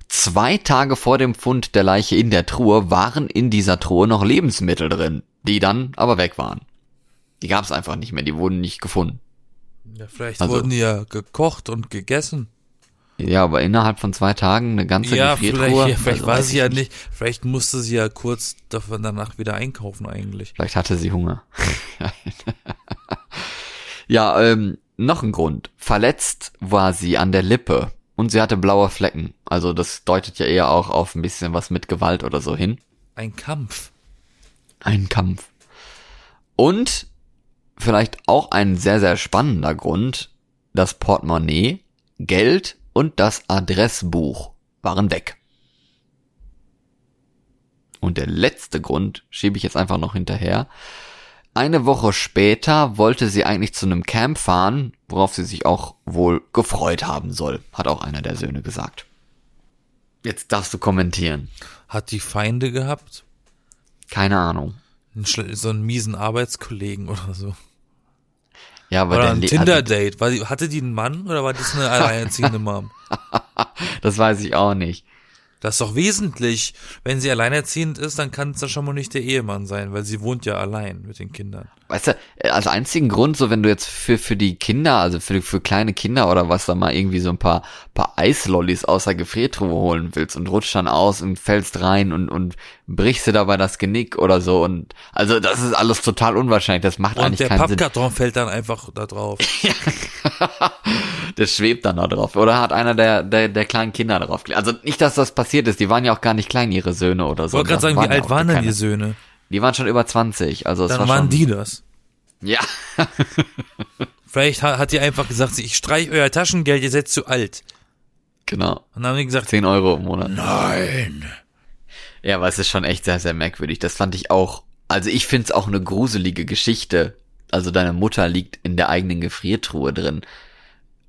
Zwei Tage vor dem Fund der Leiche in der Truhe waren in dieser Truhe noch Lebensmittel drin, die dann aber weg waren. Die gab es einfach nicht mehr, die wurden nicht gefunden. Ja, vielleicht Also- wurden die ja gekocht und gegessen. Ja, aber innerhalb von zwei Tagen eine ganze Ja, Gefriertruhe. vielleicht, ja, vielleicht also war sie ja nicht, vielleicht musste sie ja kurz davon danach wieder einkaufen eigentlich. Vielleicht hatte sie Hunger. [laughs] ja, ähm, noch ein Grund. Verletzt war sie an der Lippe und sie hatte blaue Flecken. Also das deutet ja eher auch auf ein bisschen was mit Gewalt oder so hin. Ein Kampf. Ein Kampf. Und vielleicht auch ein sehr, sehr spannender Grund. Das Portemonnaie, Geld und das Adressbuch waren weg. Und der letzte Grund schiebe ich jetzt einfach noch hinterher. Eine Woche später wollte sie eigentlich zu einem Camp fahren, worauf sie sich auch wohl gefreut haben soll, hat auch einer der Söhne gesagt. Jetzt darfst du kommentieren. Hat die Feinde gehabt? Keine Ahnung. So einen miesen Arbeitskollegen oder so. Ja, aber Oder der ein Tinder-Date. Hatte die einen Mann oder war das eine [laughs] alleinerziehende Mom? [laughs] das weiß ich auch nicht. Das ist doch wesentlich. Wenn sie alleinerziehend ist, dann kann es ja schon mal nicht der Ehemann sein, weil sie wohnt ja allein mit den Kindern. Weißt du, äh, als einzigen Grund, so wenn du jetzt für, für die Kinder, also für, für kleine Kinder oder was da mal irgendwie so ein paar, paar Eislollis aus der Gefriertruhe holen willst und rutscht dann aus und fällst rein und, und brichst dir dabei das Genick oder so und, also das ist alles total unwahrscheinlich, das macht Und eigentlich der keinen Sinn. Pappkarton fällt dann einfach da drauf. [laughs] Das schwebt dann da drauf. Oder hat einer der, der, der kleinen Kinder drauf. Also nicht, dass das passiert ist, die waren ja auch gar nicht klein, ihre Söhne oder Ich so. wollte gerade Das sagen, wie alt waren denn die Söhne? Die waren schon über 20, also es Dann war waren schon, die das. Ja, [laughs] Vielleicht ha- hat die einfach gesagt, ich streich euer Taschengeld, ihr seid zu alt. genau. Und dann haben die gesagt, 10 Euro im Monat. nein. Ja, aber es ist schon echt sehr, sehr merkwürdig. Das fand ich auch. Also ich find's auch eine gruselige Geschichte. Also deine Mutter liegt in der eigenen Gefriertruhe drin.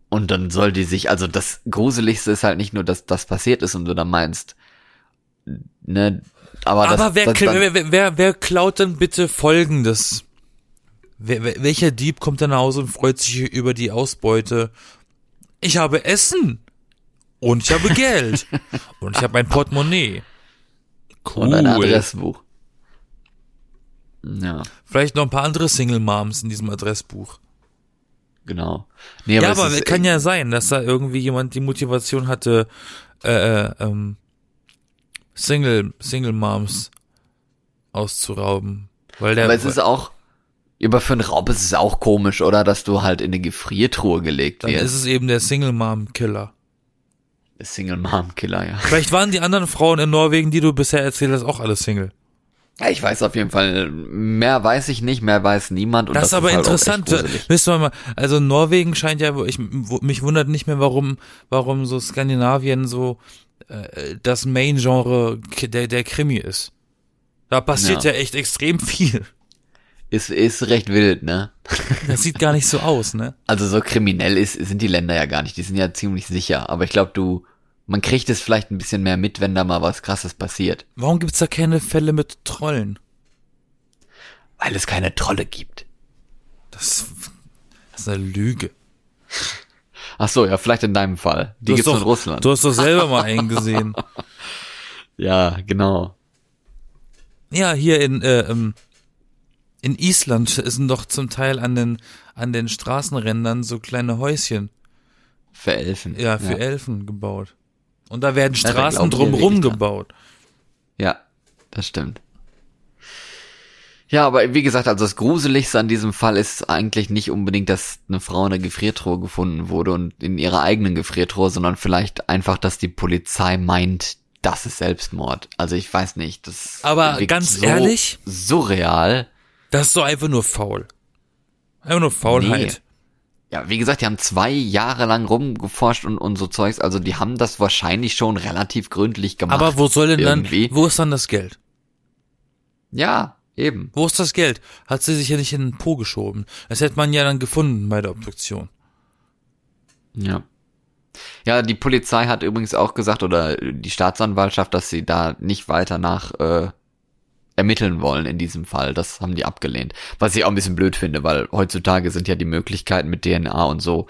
Und dann soll die sich, also das Gruseligste ist halt nicht nur, dass das passiert ist und du dann meinst, ne, aber, das, Aber wer, das, dann, wer, wer, wer klaut denn bitte Folgendes? Wer, wer, welcher Dieb kommt dann nach Hause und freut sich über die Ausbeute? Ich habe Essen. Und ich habe Geld. [laughs] und ich habe ein Portemonnaie. Cool. und ein Adressbuch. Ja, Vielleicht noch ein paar andere Single Moms in diesem Adressbuch. genau. Nee, Ja, es aber kann ja sein, dass da irgendwie jemand die Motivation hatte, äh, äh, ähm, Single, Single Moms auszurauben. Weil der, Aber es ist auch, über für einen Raub ist es auch komisch, oder? Dass du halt in eine Gefriertruhe gelegt dann wirst. ist es eben der Single Mom Killer. Single Mom Killer, ja. Vielleicht waren die anderen Frauen in Norwegen, die du bisher erzählt hast, auch alle Single. Ja, ich weiß auf jeden Fall, mehr weiß ich nicht, mehr weiß niemand. Und Das, ist aber halt interessant. gruselig. Müssen wir mal, also Norwegen scheint ja, ich, mich wundert nicht mehr, warum, warum so Skandinavien so äh, das Main-Genre der, der Krimi ist. Da passiert ja. Ja. echt extrem viel. Ist, ist recht wild, ne? Das sieht gar nicht so aus, ne? Also so kriminell ist, sind die Länder ja gar nicht. Die sind ja ziemlich sicher. Aber ich glaube, du, man kriegt es vielleicht ein bisschen mehr mit, wenn da mal was krasses passiert. Warum gibt's da keine Fälle mit Trollen? Weil es keine Trolle gibt. Das, das ist eine Lüge. Ach so, ja, vielleicht in deinem Fall. Die Du gibt's in doch- Russland. Du hast doch selber mal einen gesehen. [laughs] ja, genau. Ja, hier in, äh, ähm, in Island sind doch zum Teil an den, an den Straßenrändern so kleine Häuschen, Für Elfen. ja, für Elfen gebaut. Und da werden Ja, Straßen wir drumrum gebaut. Ja, das stimmt. Ja, aber wie gesagt, also das Gruseligste an diesem Fall ist eigentlich nicht unbedingt, dass eine Frau in der Gefriertruhe gefunden wurde und in ihrer eigenen Gefriertruhe, sondern vielleicht einfach, dass die Polizei meint, das ist Selbstmord. Also ich weiß nicht, das Aber ganz so ehrlich? surreal. Das ist doch einfach nur faul. Einfach nur Faulheit. Ja, wie gesagt, die haben zwei Jahre lang rumgeforscht und, und so Zeugs, also die haben das wahrscheinlich schon relativ gründlich gemacht. Aber wo soll denn irgendwie. dann, wo ist dann das Geld? Ja, eben. Wo ist das Geld? Hat sie sich ja nicht in den Po geschoben. Das hätte man ja dann gefunden bei der Obduktion. Ja. Ja, die Polizei hat übrigens auch gesagt, oder die Staatsanwaltschaft, dass sie da nicht weiter nach äh, ermitteln wollen in diesem Fall. Das haben die abgelehnt. Was ich auch ein bisschen blöd finde, weil heutzutage sind ja die Möglichkeiten mit DNA und so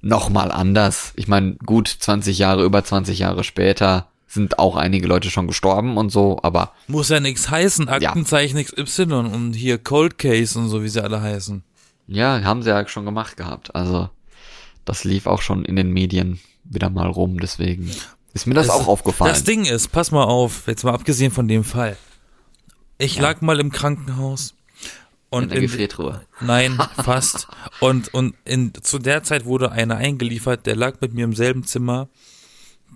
nochmal anders. Ich meine, gut, 20 Jahre, über 20 Jahre später sind auch einige Leute schon gestorben und so, aber. Muss ja nichts heißen, Aktenzeichen ja. XY und hier Cold Case und so, wie sie alle heißen. Ja, haben sie ja schon gemacht gehabt. Also, das lief auch schon in den Medien wieder mal rum, deswegen ist mir das, das auch aufgefallen. Das Ding ist, pass mal auf, jetzt mal abgesehen von dem Fall. Ich ja. lag mal im Krankenhaus und in der Gefriertruhe. Nein, [laughs] fast. und und in zu der Zeit wurde einer eingeliefert, der lag mit mir im selben Zimmer.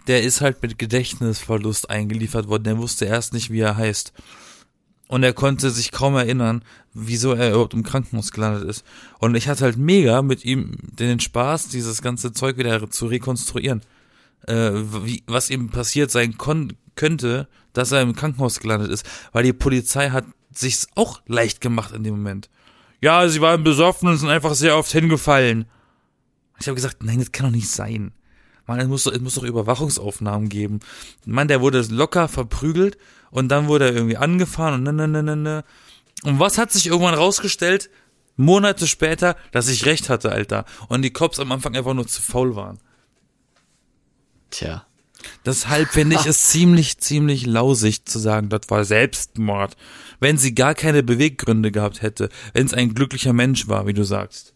Der ist halt mit Gedächtnisverlust eingeliefert worden. Der wusste erst nicht, wie er heißt. Und er konnte sich kaum erinnern, wieso er überhaupt im Krankenhaus gelandet ist. Und ich hatte halt mega mit ihm den Spaß, dieses ganze Zeug wieder zu rekonstruieren. Äh, wie, was ihm passiert sein könnte, dass er im Krankenhaus gelandet ist. Weil die Polizei hat sich's auch leicht gemacht in dem Moment. Ja, sie waren besoffen und sind einfach sehr oft hingefallen. Ich habe gesagt, nein, das kann doch nicht sein. Mann, es muss, doch, es muss doch Überwachungsaufnahmen geben. Mann, der wurde locker verprügelt und dann wurde er irgendwie angefahren und ne, ne, ne, ne, ne. Und was hat sich irgendwann rausgestellt? Monate später, dass ich recht hatte, Alter. Und die Cops am Anfang einfach nur zu faul waren. Tja. Deshalb finde ich [laughs] es ziemlich, ziemlich lausig zu sagen, das war Selbstmord. Wenn sie gar keine Beweggründe gehabt hätte, wenn es ein glücklicher Mensch war, wie du sagst.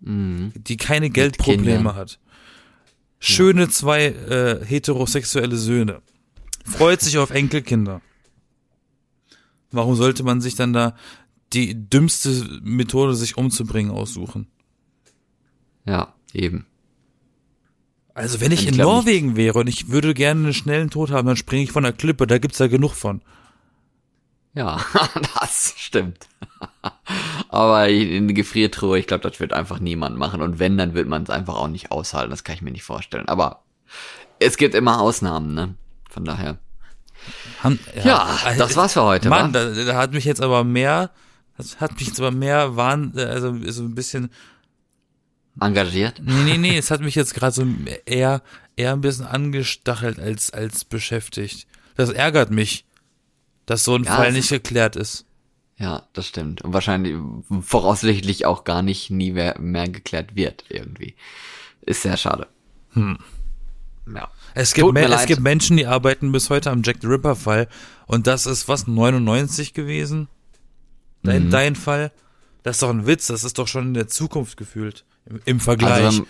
Mhm. Die keine Geldprobleme hat. Schöne zwei äh, heterosexuelle Söhne. Freut sich auf Enkelkinder. Warum sollte man sich dann da die dümmste Methode, sich umzubringen, aussuchen? Ja, eben. Also wenn ich, ich in Norwegen wäre und ich würde gerne einen schnellen Tod haben, dann springe ich von der Klippe, da gibt's ja genug von. Ja, [laughs] das stimmt. Aber in die Gefriertruhe, ich glaube, das wird einfach niemand machen. Und wenn, dann wird man es einfach auch nicht aushalten. Das kann ich mir nicht vorstellen. Aber es gibt immer Ausnahmen, ne? Von daher. Haben, ja, ja, das war's für heute. Mann, da, da, hat mich jetzt aber mehr, das hat mich jetzt aber mehr waren, also so ein bisschen engagiert. Nee, nee, nee, es hat mich jetzt gerade so eher eher ein bisschen angestachelt als als beschäftigt. Das ärgert mich, dass so ein ja, Fall nicht geklärt ist. Ja, das stimmt. Und wahrscheinlich voraussichtlich auch gar nicht nie mehr, mehr geklärt wird irgendwie. Ist sehr schade. Hm. Ja. Es gibt, es gibt Menschen, die arbeiten bis heute am Jack the Ripper Fall und das ist was 99 gewesen. Dein, mhm. dein Fall. Das ist doch ein Witz, das ist doch schon in der Zukunft gefühlt. Im, im Vergleich. Also,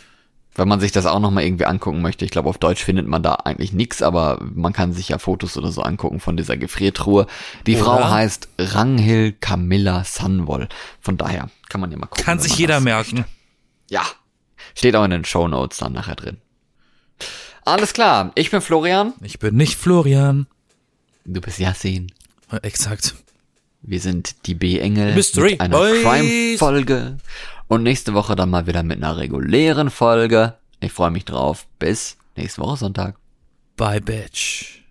wenn man sich das auch nochmal irgendwie angucken möchte, ich glaube, auf Deutsch findet man da eigentlich nichts, aber man kann sich ja Fotos oder so angucken von dieser Gefriertruhe. Die oder? Frau heißt Ranghild Camilla Sunwoll. Von daher kann man ja mal gucken. Kann sich jeder merken. Möchte. Ja. Steht auch in den Show Notes dann nachher drin. Alles klar. Ich bin Florian. Ich bin nicht Florian. Du bist Yassin. Exakt. Wir sind die B-Engel Mystery mit einer Crime-Folge. Und nächste Woche dann mal wieder mit einer regulären Folge. Ich freue mich drauf. Bis nächste Woche Sonntag. Bye, Bitch.